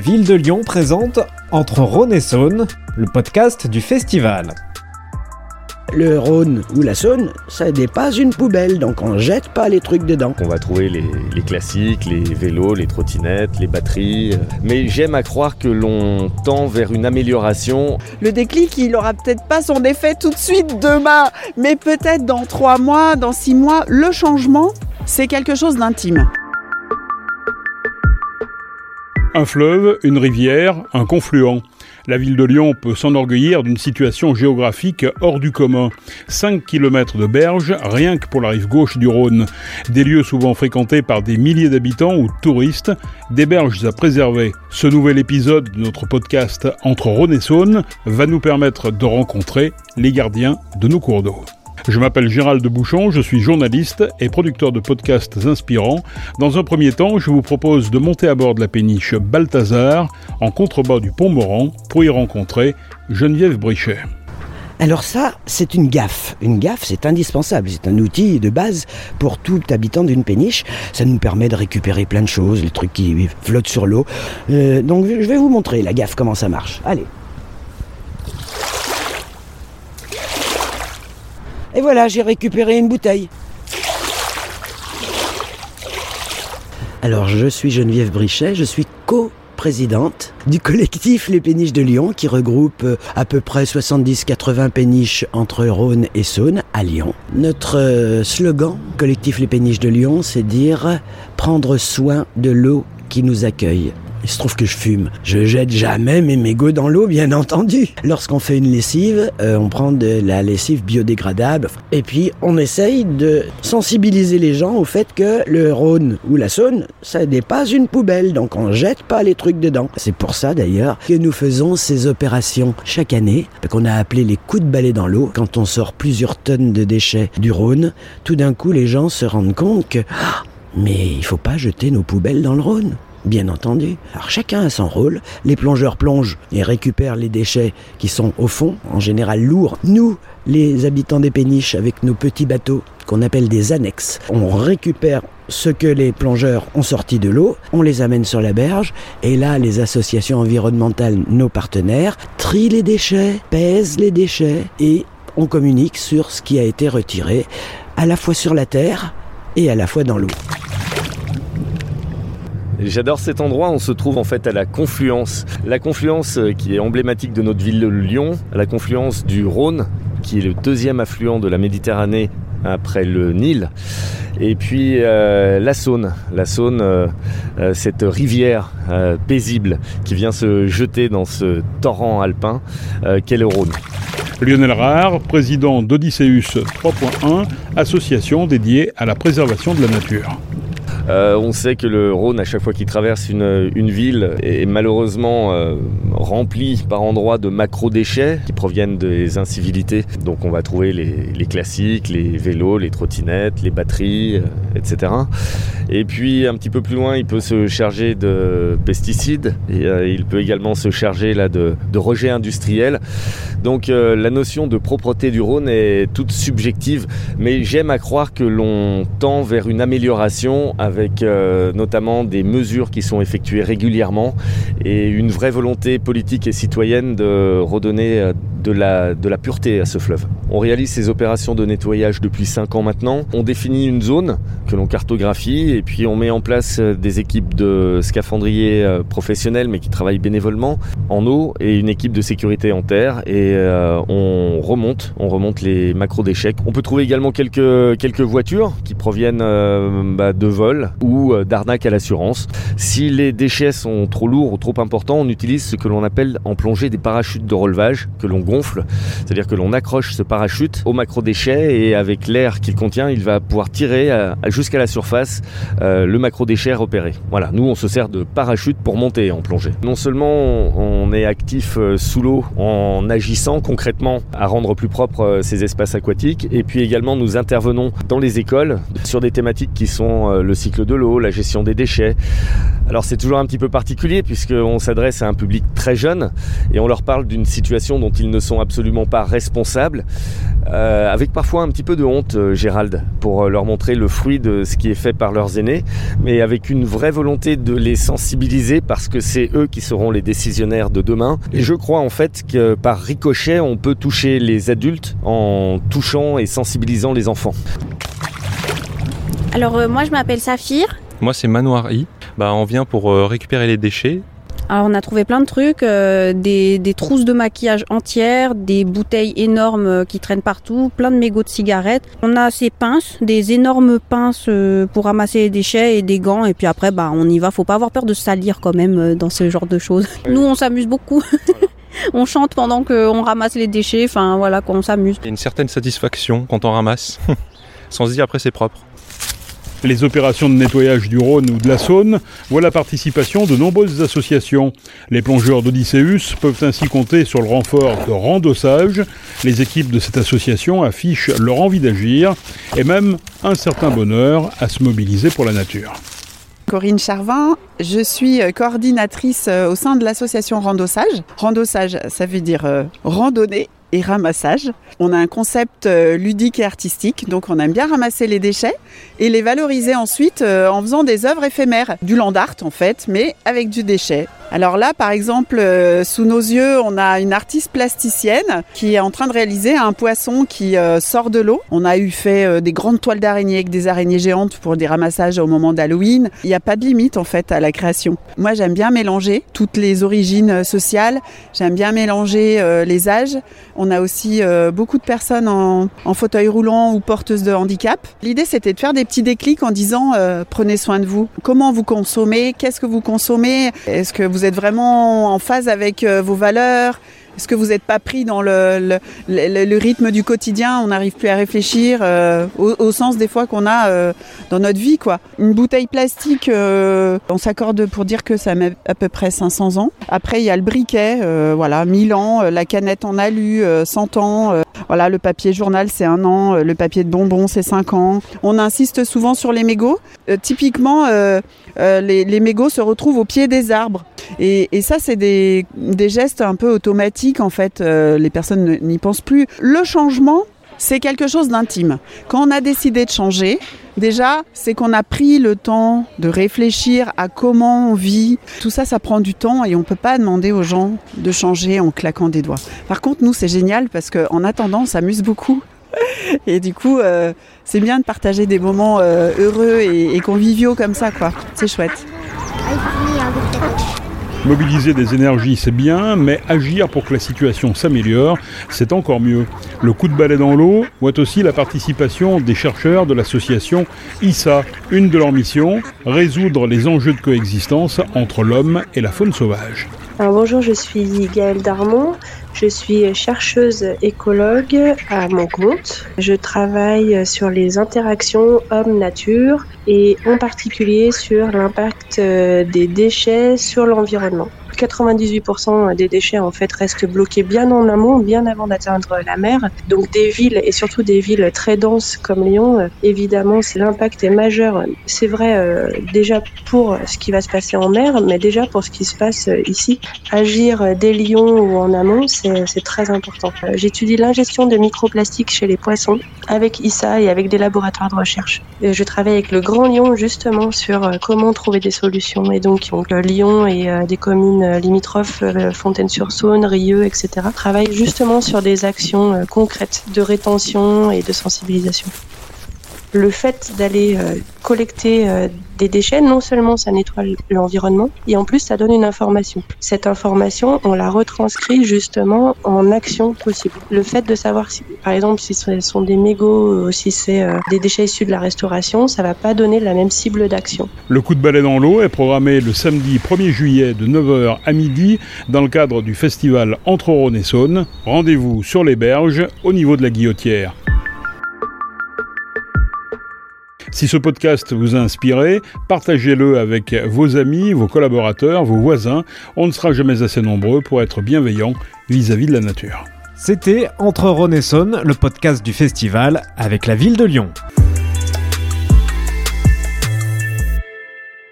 La ville de Lyon présente Entre Rhône et Saône, le podcast du festival. Le Rhône ou la Saône, ça n'est pas une poubelle, donc on jette pas les trucs dedans. On va trouver les, les classiques, les vélos, les trottinettes, les batteries. Mais j'aime à croire que l'on tend vers une amélioration. Le déclic, il aura peut-être pas son effet tout de suite demain, mais peut-être dans trois mois, dans six mois, le changement, c'est quelque chose d'intime. Un fleuve, une rivière, un confluent. La ville de Lyon peut s'enorgueillir d'une situation géographique hors du commun. 5 km de berges, rien que pour la rive gauche du Rhône. Des lieux souvent fréquentés par des milliers d'habitants ou touristes, des berges à préserver. Ce nouvel épisode de notre podcast Entre Rhône et Saône va nous permettre de rencontrer les gardiens de nos cours d'eau. Je m'appelle Gérald de Bouchon, je suis journaliste et producteur de podcasts inspirants. Dans un premier temps, je vous propose de monter à bord de la péniche Balthazar en contrebas du pont Moran pour y rencontrer Geneviève Brichet. Alors ça, c'est une gaffe. Une gaffe, c'est indispensable. C'est un outil de base pour tout habitant d'une péniche. Ça nous permet de récupérer plein de choses, les trucs qui flottent sur l'eau. Euh, donc je vais vous montrer la gaffe, comment ça marche. Allez. Et voilà, j'ai récupéré une bouteille. Alors, je suis Geneviève Brichet, je suis co-présidente du collectif Les Péniches de Lyon qui regroupe euh, à peu près 70-80 péniches entre Rhône et Saône à Lyon. Notre euh, slogan, collectif Les Péniches de Lyon, c'est dire prendre soin de l'eau qui nous accueille. Il se trouve que je fume. Je jette jamais mes mégots dans l'eau, bien entendu. Lorsqu'on fait une lessive, euh, on prend de la lessive biodégradable. Et puis, on essaye de sensibiliser les gens au fait que le Rhône ou la Saône, ça n'est pas une poubelle. Donc, on jette pas les trucs dedans. C'est pour ça, d'ailleurs, que nous faisons ces opérations chaque année, qu'on a appelé les coups de balai dans l'eau. Quand on sort plusieurs tonnes de déchets du Rhône, tout d'un coup, les gens se rendent compte que, ah, mais il faut pas jeter nos poubelles dans le Rhône. Bien entendu. Alors chacun a son rôle. Les plongeurs plongent et récupèrent les déchets qui sont au fond, en général lourds. Nous, les habitants des péniches, avec nos petits bateaux qu'on appelle des annexes, on récupère ce que les plongeurs ont sorti de l'eau, on les amène sur la berge, et là, les associations environnementales, nos partenaires, trient les déchets, pèsent les déchets, et on communique sur ce qui a été retiré, à la fois sur la terre et à la fois dans l'eau. J'adore cet endroit, on se trouve en fait à la confluence. La confluence euh, qui est emblématique de notre ville de Lyon, la confluence du Rhône, qui est le deuxième affluent de la Méditerranée après le Nil. Et puis euh, la Saône, la Saône, euh, cette rivière paisible qui vient se jeter dans ce torrent alpin qu'est le Rhône. Lionel Rare, président d'Odysseus 3.1, association dédiée à la préservation de la nature. Euh, on sait que le Rhône, à chaque fois qu'il traverse une, ville, est malheureusement euh, rempli par endroits de macro-déchets qui proviennent des incivilités. Donc on va trouver les, classiques, les vélos, les trottinettes, les batteries, euh, etc. Et puis un petit peu plus loin, il peut se charger de pesticides il peut également se charger de, rejets industriels. Donc la notion de propreté du Rhône est toute subjective, mais j'aime à croire que l'on tend vers une amélioration avec euh, notamment des mesures qui sont effectuées régulièrement et une vraie volonté politique et citoyenne de redonner euh, de la, de la pureté à ce fleuve. On réalise ces opérations de nettoyage depuis 5 ans maintenant. On définit une zone que l'on cartographie et puis on met en place euh, des équipes de scaphandriers euh, professionnels mais qui travaillent bénévolement en eau et une équipe de sécurité en terre et euh, on remonte, on remonte les macros d'échecs. On peut trouver également quelques, quelques voitures qui proviennent bah, de vol ou euh, d'arnaque à l'assurance. Si les déchets sont trop lourds ou trop importants, on utilise ce que l'on appelle en plongée des parachutes de relevage que l'on c'est-à-dire que l'on accroche ce parachute au macro déchet et avec l'air qu'il contient, il va pouvoir tirer jusqu'à la surface euh, le macro déchet repéré. Voilà, nous on se sert de parachute pour monter en plongée. Non seulement on est actif euh, sous l'eau en agissant concrètement à rendre plus propres euh, ces espaces aquatiques et puis également nous intervenons dans les écoles sur des thématiques qui sont le cycle de l'eau, la gestion des déchets. Alors c'est toujours un petit peu particulier puisqu'on s'adresse à un public très jeune et on leur parle d'une situation dont ils ne ne sont absolument pas responsables, euh, avec parfois un petit peu de honte, euh, Gérald, pour leur montrer le fruit de ce qui est fait par leurs aînés, mais avec une vraie volonté de les sensibiliser parce que c'est eux qui seront les décisionnaires de demain. Et je crois en fait que par ricochet, on peut toucher les adultes en touchant et sensibilisant les enfants. Alors euh, moi je m'appelle Saphir. Moi c'est Manoir I. Bah, on vient pour euh, récupérer les déchets. Alors on a trouvé plein de trucs, euh, des, des, trousses de maquillage entières, des bouteilles énormes euh, qui traînent partout, plein de mégots de cigarettes. On a ces pinces, des énormes pinces euh, pour ramasser les déchets et des gants. Et puis après, bah on y va. Faut pas avoir peur de salir quand même dans ce genre de choses. Nous on s'amuse beaucoup. on chante pendant qu'on ramasse les déchets. Enfin voilà, qu'on s'amuse. Il y a une certaine satisfaction quand on ramasse, sans se dire après c'est propre. Les opérations de nettoyage du Rhône ou de la Saône voient la participation de nombreuses associations. Les plongeurs d'Odysseus peuvent ainsi compter sur le renfort de Randossage. Les équipes de cette association affichent leur envie d'agir et même un certain bonheur à se mobiliser pour la nature. Corinne Charvin, je suis coordinatrice au sein de l'association Randossage. Randossage, ça veut dire euh, randonnée et ramassage. On a un concept euh, ludique et artistique, donc on aime bien ramasser les déchets et les valoriser ensuite euh, en faisant des œuvres éphémères, du land art en fait, mais avec du déchet. Alors là, par exemple, euh, sous nos yeux, on a une artiste plasticienne qui est en train de réaliser un poisson qui euh, sort de l'eau. On a eu fait euh, des grandes toiles d'araignées avec des araignées géantes pour des ramassages au moment d'Halloween. Il n'y a pas de limite en fait à la création. Moi, j'aime bien mélanger toutes les origines sociales. J'aime bien mélanger les âges. On a aussi beaucoup de personnes en, en, fauteuil roulant ou porteuses de handicap. L'idée, c'était de faire des petits déclics en disant prenez soin de vous. Comment vous consommez? Qu'est-ce que vous consommez? Est-ce que vous êtes vraiment en phase avec vos valeurs est-ce que vous n'êtes pas pris dans le, le, rythme du quotidien On n'arrive plus à réfléchir euh, au, sens des fois qu'on a euh, dans notre vie. quoi. Une bouteille plastique, euh, on s'accorde pour dire que ça met à peu près 500 ans. Après, il y a le briquet, voilà, 1000 ans. La canette en alu, 100 ans. voilà, le papier journal, c'est un an. Le papier de bonbons, c'est 5 ans. On insiste souvent sur les mégots. typiquement, les, mégots se retrouvent au pied des arbres. Et, ça, c'est des gestes un peu automatiques en fait, euh, les personnes n'y pensent plus. Le changement, c'est quelque chose d'intime. Quand on a décidé de changer, déjà, c'est qu'on a pris le temps de réfléchir à comment on vit. Tout ça, ça prend du temps et on ne peut pas demander aux gens de changer en claquant des doigts. Par contre, nous, c'est génial parce qu'en attendant, on s'amuse beaucoup. Et du coup, euh, c'est bien de partager des moments euh, heureux et, et conviviaux comme ça, quoi. C'est chouette. Mobiliser des énergies, c'est bien, mais agir pour que la situation s'améliore, c'est encore mieux. Le coup de balai dans l'eau voit aussi la participation des chercheurs de l'association ISA. Une de leurs missions, résoudre les enjeux de coexistence entre l'homme et la faune sauvage. Bonjour, je suis Gaëlle Darmon. Je suis chercheuse écologue à mon compte. Je travaille sur les interactions homme-nature et en particulier sur l'impact des déchets sur l'environnement. 98% des déchets en fait restent bloqués bien en amont, bien avant d'atteindre la mer. Donc des villes et surtout des villes très denses comme Lyon, évidemment, c'est l'impact est majeur. C'est vrai euh, déjà pour ce qui va se passer en mer, mais déjà pour ce qui se passe ici. Agir dès Lyon ou en amont, c'est très important. J'étudie l'ingestion de microplastiques chez les poissons avec ISA et avec des laboratoires de recherche. Je travaille avec le Grand Lyon justement sur comment trouver des solutions. Et donc, donc Lyon et des communes limitrophes, Fontaine-sur-Saône, Rieux, etc., travaillent justement sur des actions concrètes de rétention et de sensibilisation. Le fait d'aller collecter des déchets, non seulement ça nettoie l'environnement, et en plus ça donne une information. Cette information, on la retranscrit justement en action possible. Le fait de savoir, par exemple, si ce sont des mégots ou si c'est euh, des déchets issus de la restauration, ça va pas donner la même cible d'action. Le coup de balai dans l'eau est programmé le samedi 1er juillet de 9h à midi dans le cadre du festival Entre Rhône et Saône. Rendez-vous sur les berges au niveau de la Guillotière. Si ce podcast vous a inspiré, partagez-le avec vos amis, vos collaborateurs, vos voisins. On ne sera jamais assez nombreux pour être bienveillants vis-à-vis de la nature. C'était Entre Rhône le podcast du festival avec la ville de Lyon.